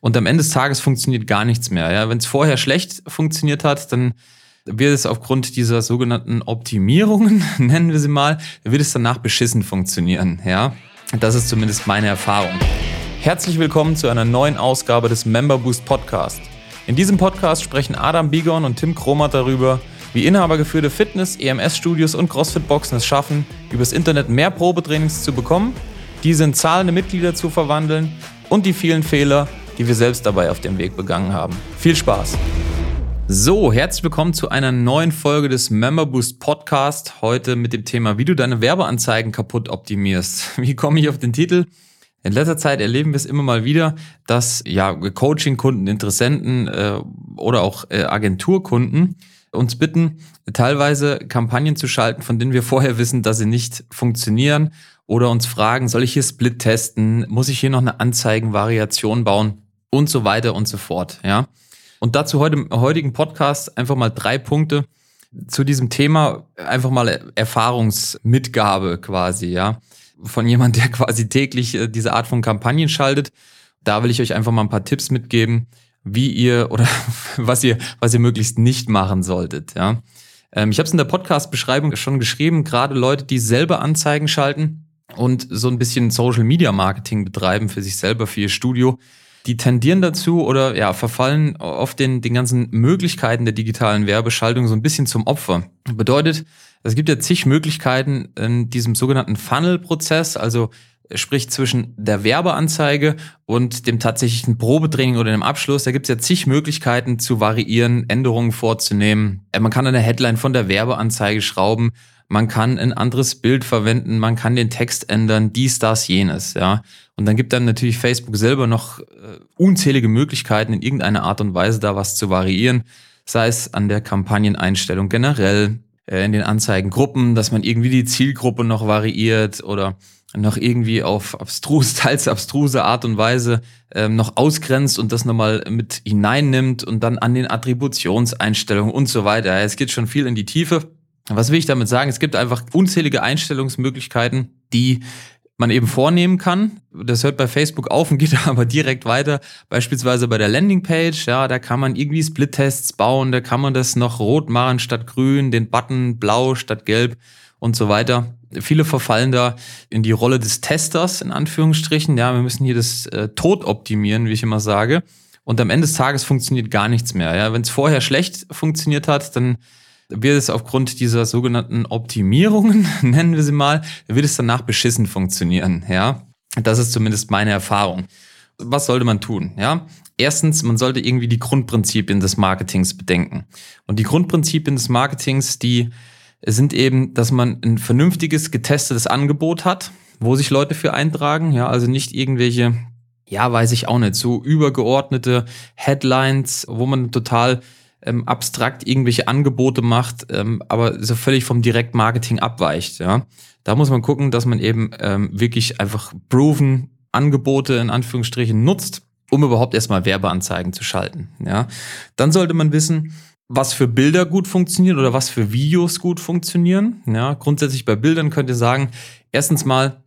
Und am Ende des Tages funktioniert gar nichts mehr. Ja? Wenn es vorher schlecht funktioniert hat, dann wird es aufgrund dieser sogenannten Optimierungen, nennen wir sie mal, wird es danach beschissen funktionieren. Ja? Das ist zumindest meine Erfahrung. Herzlich willkommen zu einer neuen Ausgabe des Member Boost Podcast. In diesem Podcast sprechen Adam Bigon und Tim Kromat darüber, wie inhabergeführte Fitness, EMS-Studios und CrossFit-Boxen es schaffen, übers Internet mehr Probetrainings zu bekommen, diese in zahlende Mitglieder zu verwandeln und die vielen Fehler, die wir selbst dabei auf dem Weg begangen haben. Viel Spaß! So, herzlich willkommen zu einer neuen Folge des Member Boost Podcast. Heute mit dem Thema, wie du deine Werbeanzeigen kaputt optimierst. Wie komme ich auf den Titel? In letzter Zeit erleben wir es immer mal wieder, dass ja Coaching-Kunden, Interessenten äh, oder auch äh, Agenturkunden uns bitten, teilweise Kampagnen zu schalten, von denen wir vorher wissen, dass sie nicht funktionieren oder uns fragen, soll ich hier Split testen? Muss ich hier noch eine Anzeigenvariation bauen? Und so weiter und so fort, ja. Und dazu heute heutigen Podcast einfach mal drei Punkte zu diesem Thema, einfach mal Erfahrungsmitgabe quasi, ja. Von jemand, der quasi täglich äh, diese Art von Kampagnen schaltet. Da will ich euch einfach mal ein paar Tipps mitgeben, wie ihr oder was ihr, was ihr möglichst nicht machen solltet. Ja. Ähm, ich habe es in der Podcast-Beschreibung schon geschrieben, gerade Leute, die selber Anzeigen schalten und so ein bisschen Social Media Marketing betreiben für sich selber, für ihr Studio, die tendieren dazu oder ja, verfallen oft den, den ganzen Möglichkeiten der digitalen Werbeschaltung so ein bisschen zum Opfer. Bedeutet, es gibt ja zig Möglichkeiten in diesem sogenannten Funnel-Prozess, also sprich zwischen der Werbeanzeige und dem tatsächlichen Probetraining oder dem Abschluss, da gibt es ja zig Möglichkeiten zu variieren, Änderungen vorzunehmen. Äh, man kann eine Headline von der Werbeanzeige schrauben, man kann ein anderes Bild verwenden, man kann den Text ändern, dies, das, jenes, ja. Und dann gibt dann natürlich Facebook selber noch äh, unzählige Möglichkeiten, in irgendeiner Art und Weise da was zu variieren, sei es an der Kampagneneinstellung generell, äh, in den Anzeigengruppen, dass man irgendwie die Zielgruppe noch variiert oder noch irgendwie auf abstrus, teils abstruse Art und Weise ähm, noch ausgrenzt und das nochmal mit hineinnimmt und dann an den Attributionseinstellungen und so weiter. Es geht schon viel in die Tiefe. Was will ich damit sagen? Es gibt einfach unzählige Einstellungsmöglichkeiten, die man eben vornehmen kann. Das hört bei Facebook auf und geht aber direkt weiter. Beispielsweise bei der Landingpage, ja, da kann man irgendwie Split-Tests bauen, da kann man das noch rot machen statt grün, den Button blau statt gelb und so weiter. Viele verfallen da in die Rolle des Testers, in Anführungsstrichen. Ja, wir müssen hier das äh, Tod optimieren, wie ich immer sage. Und am Ende des Tages funktioniert gar nichts mehr. Ja, wenn es vorher schlecht funktioniert hat, dann wird es aufgrund dieser sogenannten Optimierungen, nennen wir sie mal, wird es danach beschissen funktionieren. Ja, das ist zumindest meine Erfahrung. Was sollte man tun? Ja, erstens, man sollte irgendwie die Grundprinzipien des Marketings bedenken. Und die Grundprinzipien des Marketings, die sind eben, dass man ein vernünftiges, getestetes Angebot hat, wo sich Leute für eintragen. Ja, also nicht irgendwelche, ja, weiß ich auch nicht, so übergeordnete Headlines, wo man total ähm, abstrakt irgendwelche Angebote macht, ähm, aber so völlig vom Direktmarketing abweicht. Ja, da muss man gucken, dass man eben ähm, wirklich einfach proven Angebote in Anführungsstrichen nutzt, um überhaupt erstmal Werbeanzeigen zu schalten. Ja, dann sollte man wissen, was für Bilder gut funktionieren oder was für Videos gut funktionieren. Ja, grundsätzlich bei Bildern könnt ihr sagen, erstens mal,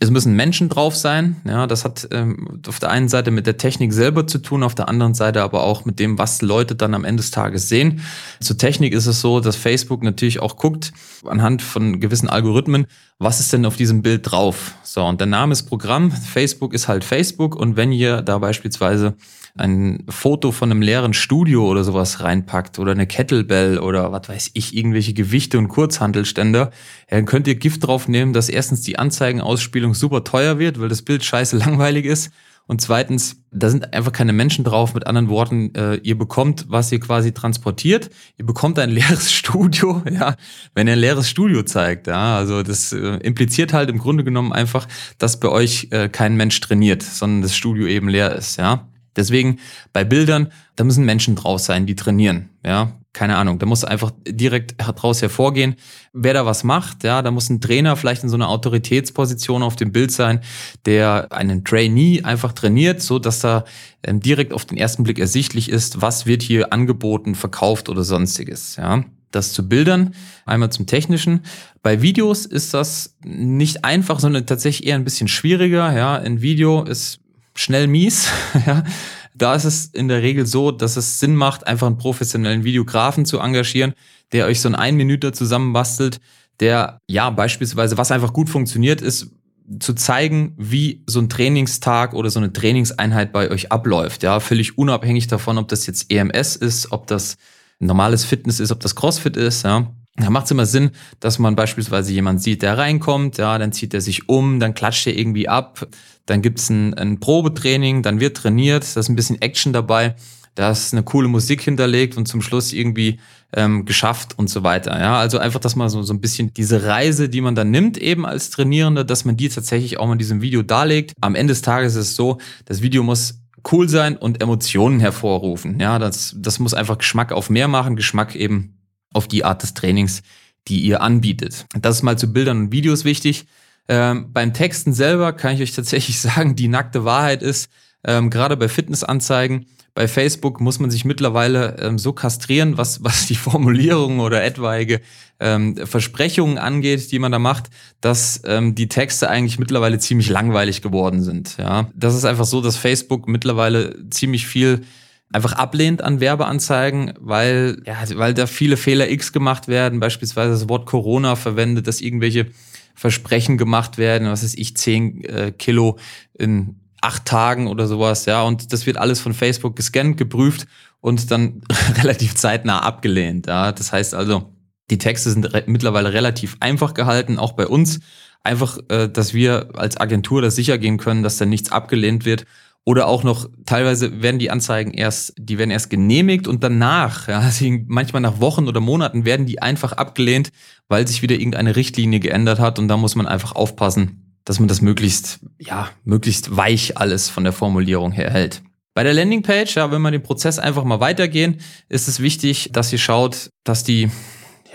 es müssen Menschen drauf sein. Ja, das hat ähm, auf der einen Seite mit der Technik selber zu tun, auf der anderen Seite aber auch mit dem, was Leute dann am Ende des Tages sehen. Zur Technik ist es so, dass Facebook natürlich auch guckt, anhand von gewissen Algorithmen, was ist denn auf diesem Bild drauf? So, und der Name ist Programm. Facebook ist halt Facebook. Und wenn ihr da beispielsweise ein Foto von einem leeren Studio oder sowas reinpackt oder eine Kettlebell oder was weiß ich, irgendwelche Gewichte und Kurzhantelständer, dann könnt ihr Gift drauf nehmen, dass erstens die Anzeigenausspielung super teuer wird, weil das Bild scheiße langweilig ist. Und zweitens, da sind einfach keine Menschen drauf. Mit anderen Worten, äh, ihr bekommt, was ihr quasi transportiert. Ihr bekommt ein leeres Studio, ja, wenn ihr ein leeres Studio zeigt. Ja, also das äh, impliziert halt im Grunde genommen einfach, dass bei euch äh, kein Mensch trainiert, sondern das Studio eben leer ist, ja. Deswegen bei Bildern, da müssen Menschen draus sein, die trainieren. Ja, keine Ahnung. Da muss einfach direkt draus hervorgehen, wer da was macht. Ja, da muss ein Trainer vielleicht in so einer Autoritätsposition auf dem Bild sein, der einen Trainee einfach trainiert, so dass da ähm, direkt auf den ersten Blick ersichtlich ist, was wird hier angeboten, verkauft oder sonstiges. Ja, das zu Bildern, einmal zum Technischen. Bei Videos ist das nicht einfach, sondern tatsächlich eher ein bisschen schwieriger. Ja, ein Video ist schnell mies. ja. Da ist es in der Regel so, dass es Sinn macht, einfach einen professionellen Videografen zu engagieren, der euch so ein ein Minute zusammenbastelt, der ja beispielsweise, was einfach gut funktioniert, ist zu zeigen, wie so ein Trainingstag oder so eine Trainingseinheit bei euch abläuft. Ja, völlig unabhängig davon, ob das jetzt EMS ist, ob das normales Fitness ist, ob das CrossFit ist. Ja, da macht es immer Sinn, dass man beispielsweise jemand sieht, der reinkommt, ja, dann zieht er sich um, dann klatscht er irgendwie ab, dann gibt's ein, ein Probetraining, dann wird trainiert, da ist ein bisschen Action dabei, da ist eine coole Musik hinterlegt und zum Schluss irgendwie ähm, geschafft und so weiter. Ja, also einfach, dass man so, so ein bisschen diese Reise, die man dann nimmt, eben als Trainierender, dass man die tatsächlich auch mal in diesem Video darlegt. Am Ende des Tages ist es so, das Video muss cool sein und Emotionen hervorrufen. Ja, das, das muss einfach Geschmack auf mehr machen, Geschmack eben auf die Art des Trainings, die ihr anbietet. Das ist mal zu Bildern und Videos wichtig. Ähm, beim Texten selber kann ich euch tatsächlich sagen, die nackte Wahrheit ist, ähm, gerade bei Fitnessanzeigen, bei Facebook muss man sich mittlerweile ähm, so kastrieren, was, was die Formulierungen oder etwaige ähm, Versprechungen angeht, die man da macht, dass ähm, die Texte eigentlich mittlerweile ziemlich langweilig geworden sind. Ja, das ist einfach so, dass Facebook mittlerweile ziemlich viel einfach ablehnt an Werbeanzeigen, weil, ja, weil da viele Fehler X gemacht werden, beispielsweise das Wort Corona verwendet, dass irgendwelche Versprechen gemacht werden, was ist ich, 10 äh, Kilo in acht Tagen oder sowas, ja, und das wird alles von Facebook gescannt, geprüft und dann relativ zeitnah abgelehnt, ja. Das heißt also, die Texte sind re mittlerweile relativ einfach gehalten, auch bei uns. Einfach, äh, dass wir als Agentur das sicher gehen können, dass da nichts abgelehnt wird. Oder auch noch, teilweise werden die Anzeigen erst, die werden erst genehmigt und danach, ja, manchmal nach Wochen oder Monaten werden die einfach abgelehnt, weil sich wieder irgendeine Richtlinie geändert hat und da muss man einfach aufpassen, dass man das möglichst, ja, möglichst weich alles von der Formulierung her hält. Bei der Landingpage, ja, wenn wir den Prozess einfach mal weitergehen, ist es wichtig, dass ihr schaut, dass die,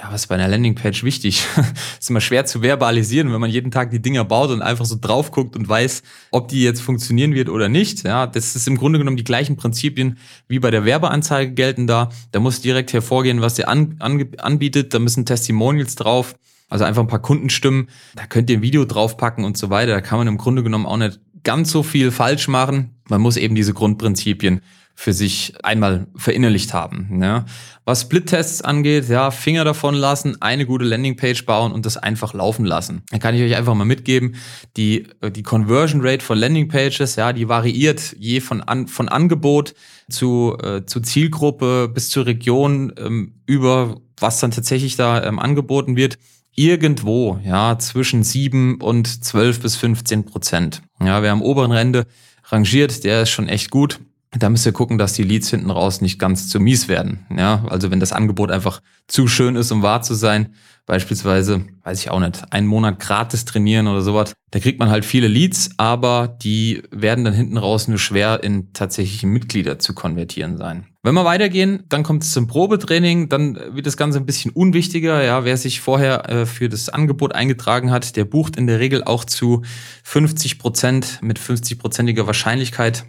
ja, was ist bei einer Landingpage wichtig? ist immer schwer zu verbalisieren, wenn man jeden Tag die Dinger baut und einfach so drauf guckt und weiß, ob die jetzt funktionieren wird oder nicht. Ja, das ist im Grunde genommen die gleichen Prinzipien wie bei der Werbeanzeige gelten da. Da muss direkt hervorgehen, was ihr an, an, anbietet. Da müssen Testimonials drauf. Also einfach ein paar Kundenstimmen. Da könnt ihr ein Video draufpacken und so weiter. Da kann man im Grunde genommen auch nicht ganz so viel falsch machen. Man muss eben diese Grundprinzipien für sich einmal verinnerlicht haben. Ja. Was Split-Tests angeht, ja, Finger davon lassen, eine gute Landingpage bauen und das einfach laufen lassen. Da kann ich euch einfach mal mitgeben, die, die Conversion Rate von Landingpages, ja, die variiert je von, an, von Angebot zu, äh, zu Zielgruppe bis zur Region ähm, über was dann tatsächlich da ähm, angeboten wird irgendwo, ja, zwischen sieben und zwölf bis 15 Prozent. Ja, wer am oberen Ende rangiert, der ist schon echt gut. Da müsst ihr gucken, dass die Leads hinten raus nicht ganz zu mies werden. Ja, also wenn das Angebot einfach zu schön ist, um wahr zu sein, beispielsweise, weiß ich auch nicht, einen Monat gratis trainieren oder sowas, da kriegt man halt viele Leads, aber die werden dann hinten raus nur schwer in tatsächliche Mitglieder zu konvertieren sein. Wenn wir weitergehen, dann kommt es zum Probetraining, dann wird das Ganze ein bisschen unwichtiger. Ja, wer sich vorher äh, für das Angebot eingetragen hat, der bucht in der Regel auch zu 50 Prozent mit 50-prozentiger Wahrscheinlichkeit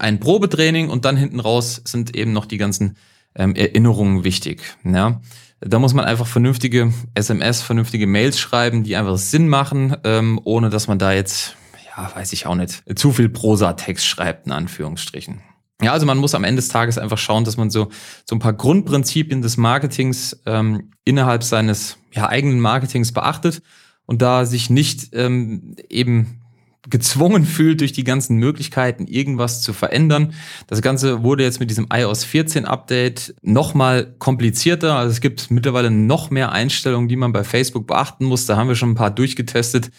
ein Probetraining und dann hinten raus sind eben noch die ganzen ähm, Erinnerungen wichtig. Ja. Da muss man einfach vernünftige SMS, vernünftige Mails schreiben, die einfach Sinn machen, ähm, ohne dass man da jetzt, ja, weiß ich auch nicht, zu viel Prosa-Text schreibt, in Anführungsstrichen. Ja, also man muss am Ende des Tages einfach schauen, dass man so, so ein paar Grundprinzipien des Marketings ähm, innerhalb seines ja, eigenen Marketings beachtet und da sich nicht ähm, eben gezwungen fühlt, durch die ganzen Möglichkeiten irgendwas zu verändern. Das Ganze wurde jetzt mit diesem iOS 14 Update nochmal komplizierter. Also es gibt mittlerweile noch mehr Einstellungen, die man bei Facebook beachten muss. Da haben wir schon ein paar durchgetestet,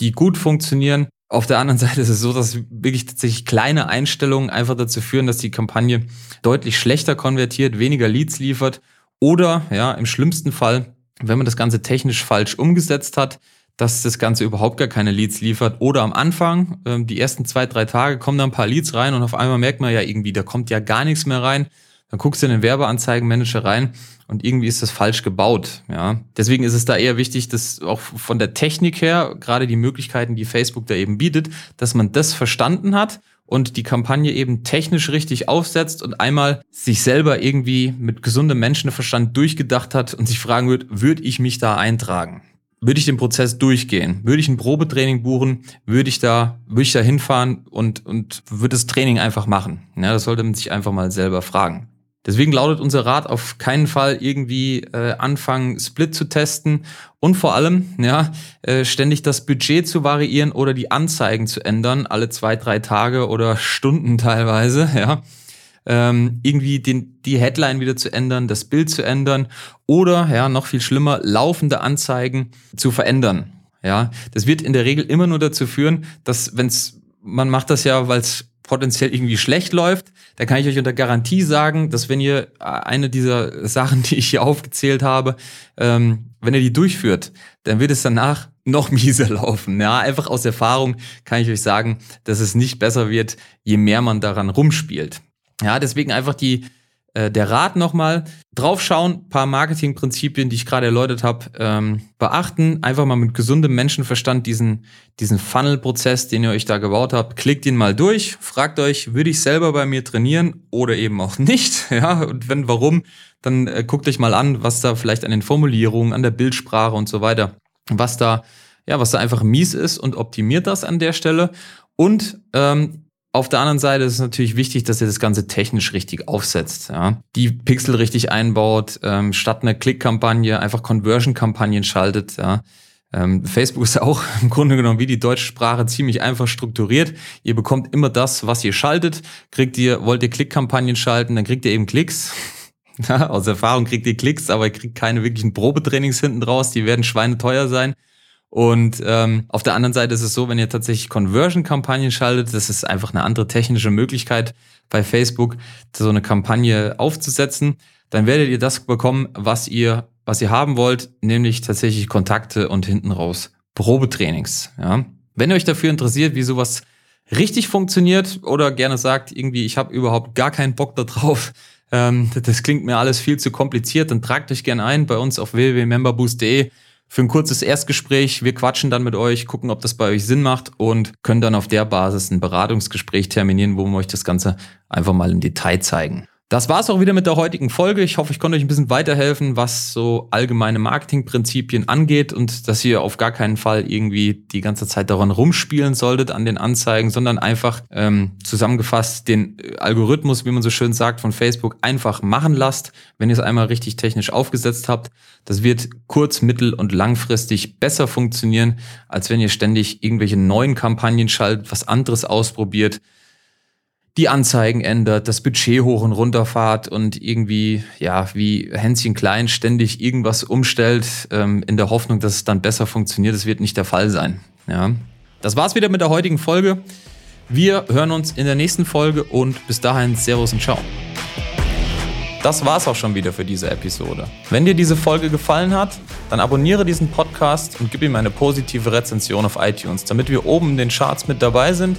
die gut funktionieren. Auf der anderen Seite ist es so, dass wirklich tatsächlich kleine Einstellungen einfach dazu führen, dass die Kampagne deutlich schlechter konvertiert, weniger Leads liefert oder ja, im schlimmsten Fall, wenn man das Ganze technisch falsch umgesetzt hat, dass das Ganze überhaupt gar keine Leads liefert. Oder am Anfang, ähm, die ersten zwei, drei Tage kommen da ein paar Leads rein und auf einmal merkt man ja irgendwie, da kommt ja gar nichts mehr rein. Dann guckst du in den Werbeanzeigenmanager rein und irgendwie ist das falsch gebaut. Ja, deswegen ist es da eher wichtig, dass auch von der Technik her gerade die Möglichkeiten, die Facebook da eben bietet, dass man das verstanden hat und die Kampagne eben technisch richtig aufsetzt und einmal sich selber irgendwie mit gesundem Menschenverstand durchgedacht hat und sich fragen wird, würde ich mich da eintragen? Würde ich den Prozess durchgehen. Würde ich ein Probetraining buchen, würde ich da, würde ich da hinfahren und, und würde das Training einfach machen. Ja, das sollte man sich einfach mal selber fragen. Deswegen lautet unser Rat auf keinen Fall irgendwie äh, anfangen, Split zu testen und vor allem ja äh, ständig das Budget zu variieren oder die Anzeigen zu ändern, alle zwei, drei Tage oder Stunden teilweise, ja. Ähm, irgendwie den, die Headline wieder zu ändern, das Bild zu ändern oder, ja, noch viel schlimmer, laufende Anzeigen zu verändern. Ja, das wird in der Regel immer nur dazu führen, dass wenn's man macht das ja, weil es potenziell irgendwie schlecht läuft, da kann ich euch unter Garantie sagen, dass wenn ihr eine dieser Sachen, die ich hier aufgezählt habe, ähm, wenn ihr die durchführt, dann wird es danach noch mieser laufen. Ja, einfach aus Erfahrung kann ich euch sagen, dass es nicht besser wird, je mehr man daran rumspielt. Ja, deswegen einfach die äh, der Rat nochmal, draufschauen, paar Marketingprinzipien, die ich gerade erläutert habe, ähm, beachten, einfach mal mit gesundem Menschenverstand diesen, diesen Funnel-Prozess, den ihr euch da gebaut habt, klickt ihn mal durch, fragt euch, würde ich selber bei mir trainieren oder eben auch nicht, ja, und wenn, warum, dann äh, guckt euch mal an, was da vielleicht an den Formulierungen, an der Bildsprache und so weiter, was da, ja, was da einfach mies ist und optimiert das an der Stelle. Und ähm, auf der anderen Seite ist es natürlich wichtig, dass ihr das Ganze technisch richtig aufsetzt. Ja? Die Pixel richtig einbaut, ähm, statt einer Klick-Kampagne einfach Conversion-Kampagnen schaltet. Ja? Ähm, Facebook ist auch im Grunde genommen wie die deutsche Sprache ziemlich einfach strukturiert. Ihr bekommt immer das, was ihr schaltet. Kriegt ihr, wollt ihr Klick-Kampagnen schalten, dann kriegt ihr eben Klicks. Aus Erfahrung kriegt ihr Klicks, aber ihr kriegt keine wirklichen Probetrainings hinten draus. Die werden schweineteuer sein. Und ähm, auf der anderen Seite ist es so, wenn ihr tatsächlich Conversion-Kampagnen schaltet, das ist einfach eine andere technische Möglichkeit bei Facebook, so eine Kampagne aufzusetzen, dann werdet ihr das bekommen, was ihr, was ihr haben wollt, nämlich tatsächlich Kontakte und hinten raus Probetrainings. Ja? Wenn ihr euch dafür interessiert, wie sowas richtig funktioniert oder gerne sagt, irgendwie, ich habe überhaupt gar keinen Bock darauf, ähm, das klingt mir alles viel zu kompliziert, dann tragt euch gerne ein bei uns auf www.memberboost.de für ein kurzes Erstgespräch. Wir quatschen dann mit euch, gucken, ob das bei euch Sinn macht und können dann auf der Basis ein Beratungsgespräch terminieren, wo wir euch das Ganze einfach mal im Detail zeigen. Das war's auch wieder mit der heutigen Folge. Ich hoffe, ich konnte euch ein bisschen weiterhelfen, was so allgemeine Marketingprinzipien angeht und dass ihr auf gar keinen Fall irgendwie die ganze Zeit daran rumspielen solltet an den Anzeigen, sondern einfach ähm, zusammengefasst den Algorithmus, wie man so schön sagt, von Facebook einfach machen lasst, wenn ihr es einmal richtig technisch aufgesetzt habt. Das wird kurz-, mittel- und langfristig besser funktionieren, als wenn ihr ständig irgendwelche neuen Kampagnen schaltet, was anderes ausprobiert die Anzeigen ändert, das Budget hoch und runter fahrt und irgendwie, ja, wie Hänschen Klein ständig irgendwas umstellt, ähm, in der Hoffnung, dass es dann besser funktioniert. Das wird nicht der Fall sein. Ja. Das war's wieder mit der heutigen Folge. Wir hören uns in der nächsten Folge und bis dahin Servus und Ciao. Das war's auch schon wieder für diese Episode. Wenn dir diese Folge gefallen hat, dann abonniere diesen Podcast und gib ihm eine positive Rezension auf iTunes, damit wir oben in den Charts mit dabei sind